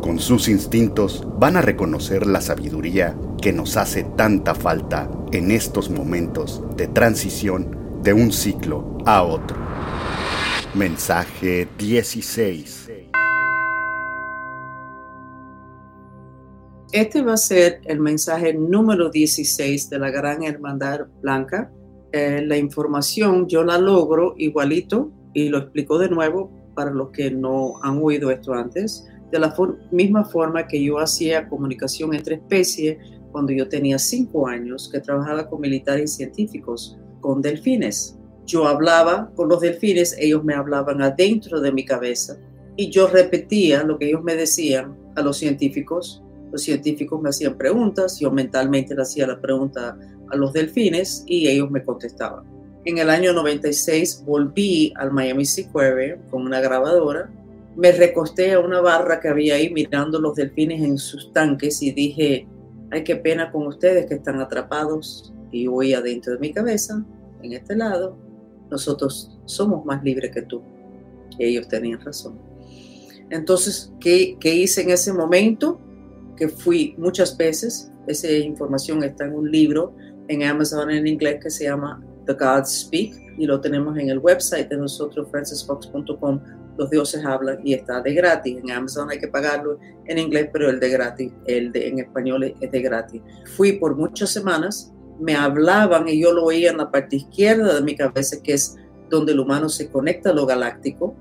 con sus instintos van a reconocer la sabiduría que nos hace tanta falta en estos momentos de transición de un ciclo a otro. Mensaje 16. Este va a ser el mensaje número 16 de la Gran Hermandad Blanca. Eh, la información yo la logro igualito y lo explico de nuevo para los que no han oído esto antes de la misma forma que yo hacía comunicación entre especies cuando yo tenía cinco años, que trabajaba con militares y científicos, con delfines. Yo hablaba con los delfines, ellos me hablaban adentro de mi cabeza y yo repetía lo que ellos me decían a los científicos. Los científicos me hacían preguntas, yo mentalmente le hacía la pregunta a los delfines y ellos me contestaban. En el año 96 volví al Miami Seaquarium con una grabadora me recosté a una barra que había ahí mirando los delfines en sus tanques y dije, ay, qué pena con ustedes que están atrapados y voy adentro de mi cabeza, en este lado, nosotros somos más libres que tú. Y ellos tenían razón. Entonces, ¿qué, ¿qué hice en ese momento? Que fui muchas veces, esa información está en un libro en Amazon en inglés que se llama The Gods Speak y lo tenemos en el website de nosotros, francisfox.com los dioses hablan y está de gratis. En Amazon hay que pagarlo en inglés, pero el de gratis, el de en español es de gratis. Fui por muchas semanas, me hablaban y yo lo oía en la parte izquierda de mi cabeza, que es donde el humano se conecta a lo galáctico,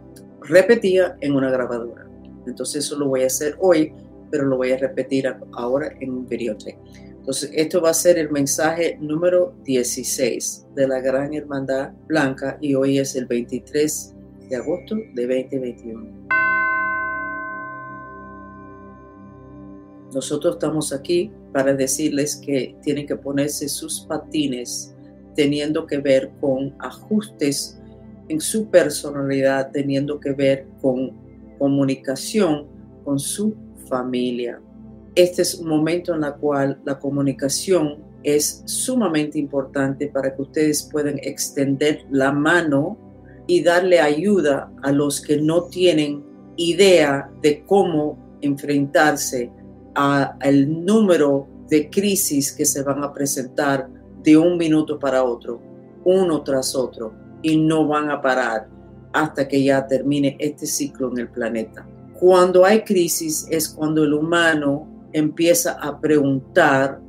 repetía en una grabadora. Entonces eso lo voy a hacer hoy, pero lo voy a repetir ahora en un videotape. Entonces, esto va a ser el mensaje número 16 de la Gran Hermandad Blanca y hoy es el 23 de agosto de 2021. Nosotros estamos aquí para decirles que tienen que ponerse sus patines teniendo que ver con ajustes en su personalidad, teniendo que ver con comunicación con su familia. Este es un momento en el cual la comunicación es sumamente importante para que ustedes puedan extender la mano y darle ayuda a los que no tienen idea de cómo enfrentarse al número de crisis que se van a presentar de un minuto para otro, uno tras otro, y no van a parar hasta que ya termine este ciclo en el planeta. Cuando hay crisis es cuando el humano empieza a preguntar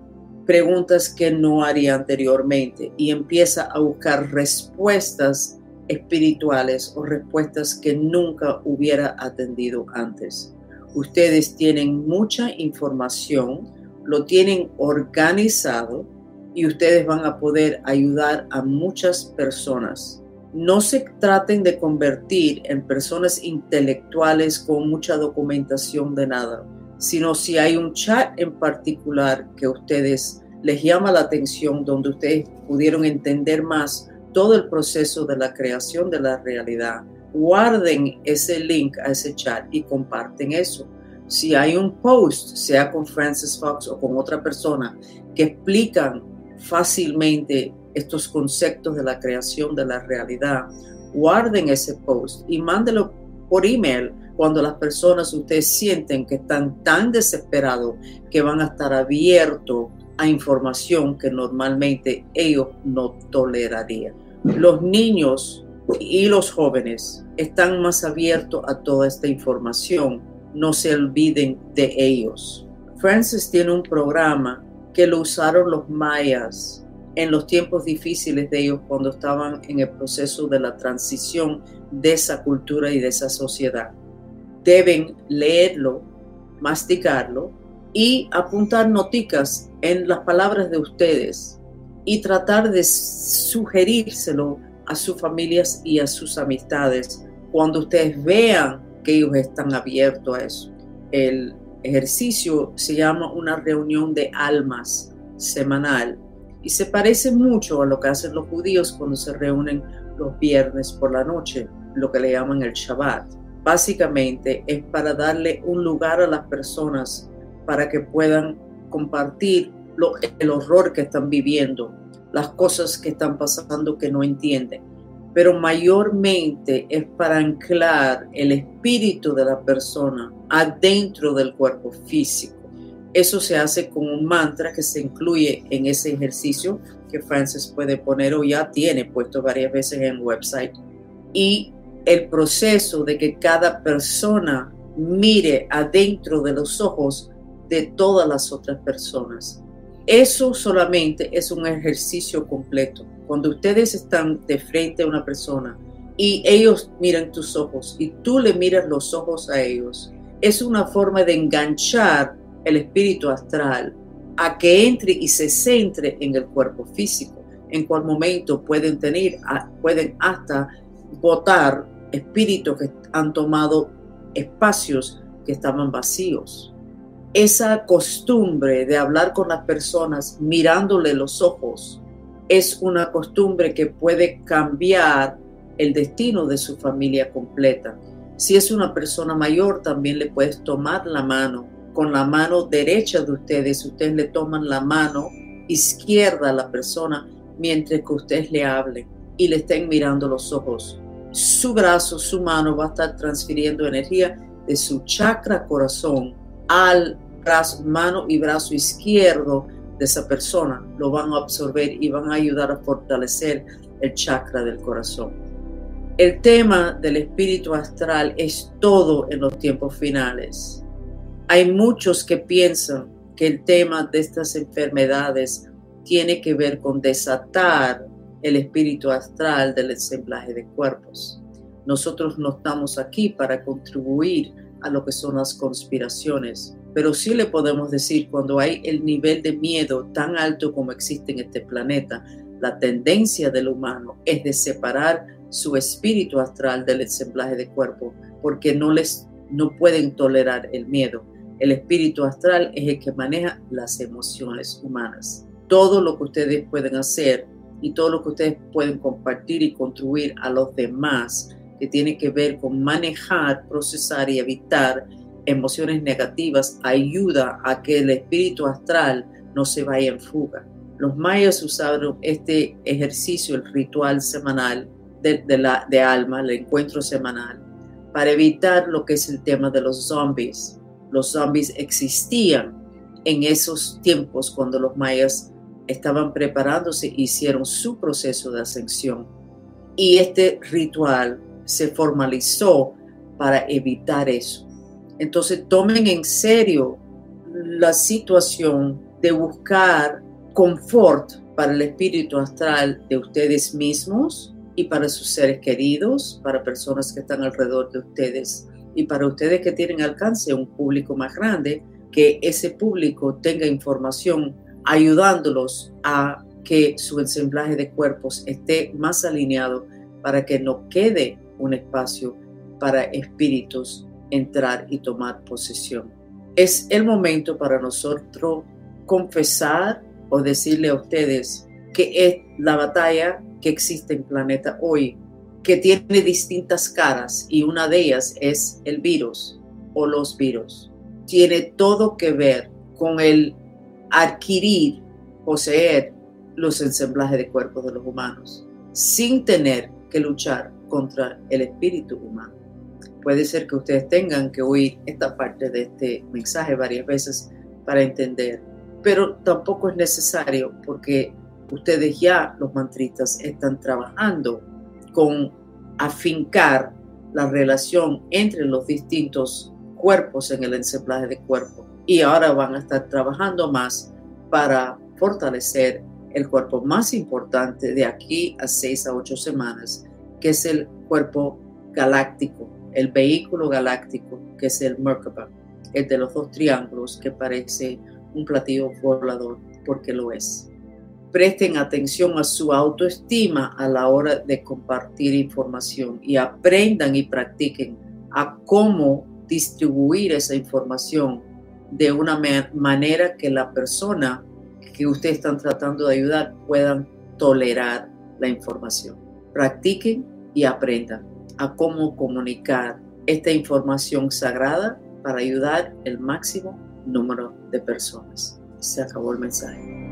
preguntas que no haría anteriormente y empieza a buscar respuestas espirituales o respuestas que nunca hubiera atendido antes. Ustedes tienen mucha información, lo tienen organizado y ustedes van a poder ayudar a muchas personas. No se traten de convertir en personas intelectuales con mucha documentación de nada, sino si hay un chat en particular que ustedes les llama la atención, donde ustedes pudieron entender más todo el proceso de la creación de la realidad. Guarden ese link a ese chat y comparten eso. Si hay un post, sea con Francis Fox o con otra persona, que explican fácilmente estos conceptos de la creación de la realidad, guarden ese post y mándelo por email cuando las personas ustedes sienten que están tan desesperados que van a estar abiertos a información que normalmente ellos no tolerarían. Los niños y los jóvenes están más abiertos a toda esta información. No se olviden de ellos. Francis tiene un programa que lo usaron los mayas en los tiempos difíciles de ellos cuando estaban en el proceso de la transición de esa cultura y de esa sociedad. Deben leerlo, masticarlo y apuntar noticas en las palabras de ustedes y tratar de sugerírselo a sus familias y a sus amistades cuando ustedes vean que ellos están abiertos a eso. El ejercicio se llama una reunión de almas semanal y se parece mucho a lo que hacen los judíos cuando se reúnen los viernes por la noche, lo que le llaman el Shabbat. Básicamente es para darle un lugar a las personas para que puedan compartir el horror que están viviendo, las cosas que están pasando que no entienden. Pero mayormente es para anclar el espíritu de la persona adentro del cuerpo físico. Eso se hace con un mantra que se incluye en ese ejercicio que Francis puede poner o ya tiene puesto varias veces en el website. Y el proceso de que cada persona mire adentro de los ojos de todas las otras personas. Eso solamente es un ejercicio completo. Cuando ustedes están de frente a una persona y ellos miran tus ojos y tú le miras los ojos a ellos, es una forma de enganchar el espíritu astral a que entre y se centre en el cuerpo físico. En cual momento pueden tener, pueden hasta votar espíritus que han tomado espacios que estaban vacíos. Esa costumbre de hablar con las personas mirándole los ojos es una costumbre que puede cambiar el destino de su familia completa. Si es una persona mayor, también le puedes tomar la mano con la mano derecha de ustedes, ustedes le toman la mano izquierda a la persona mientras que ustedes le hablen y le estén mirando los ojos. Su brazo, su mano va a estar transfiriendo energía de su chakra corazón al brazo, mano y brazo izquierdo de esa persona. Lo van a absorber y van a ayudar a fortalecer el chakra del corazón. El tema del espíritu astral es todo en los tiempos finales hay muchos que piensan que el tema de estas enfermedades tiene que ver con desatar el espíritu astral del ensamblaje de cuerpos. Nosotros no estamos aquí para contribuir a lo que son las conspiraciones, pero sí le podemos decir cuando hay el nivel de miedo tan alto como existe en este planeta, la tendencia del humano es de separar su espíritu astral del ensamblaje de cuerpo porque no les no pueden tolerar el miedo. El espíritu astral es el que maneja las emociones humanas. Todo lo que ustedes pueden hacer y todo lo que ustedes pueden compartir y contribuir a los demás que tiene que ver con manejar, procesar y evitar emociones negativas ayuda a que el espíritu astral no se vaya en fuga. Los mayas usaron este ejercicio, el ritual semanal de, la, de alma, el encuentro semanal, para evitar lo que es el tema de los zombies los zombies existían en esos tiempos cuando los mayas estaban preparándose, hicieron su proceso de ascensión. Y este ritual se formalizó para evitar eso. Entonces tomen en serio la situación de buscar confort para el espíritu astral de ustedes mismos y para sus seres queridos, para personas que están alrededor de ustedes y para ustedes que tienen alcance un público más grande, que ese público tenga información ayudándolos a que su ensamblaje de cuerpos esté más alineado para que no quede un espacio para espíritus entrar y tomar posesión. Es el momento para nosotros confesar o decirle a ustedes que es la batalla que existe en planeta hoy que tiene distintas caras y una de ellas es el virus o los virus. Tiene todo que ver con el adquirir, poseer los ensamblajes de cuerpos de los humanos sin tener que luchar contra el espíritu humano. Puede ser que ustedes tengan que oír esta parte de este mensaje varias veces para entender, pero tampoco es necesario porque ustedes ya, los mantristas, están trabajando con afincar la relación entre los distintos cuerpos en el ensamblaje de cuerpo. Y ahora van a estar trabajando más para fortalecer el cuerpo más importante de aquí a seis a ocho semanas, que es el cuerpo galáctico, el vehículo galáctico, que es el Merkaba, el de los dos triángulos que parece un platillo volador, porque lo es presten atención a su autoestima a la hora de compartir información y aprendan y practiquen a cómo distribuir esa información de una manera que la persona que ustedes están tratando de ayudar puedan tolerar la información. Practiquen y aprendan a cómo comunicar esta información sagrada para ayudar el máximo número de personas. Se acabó el mensaje.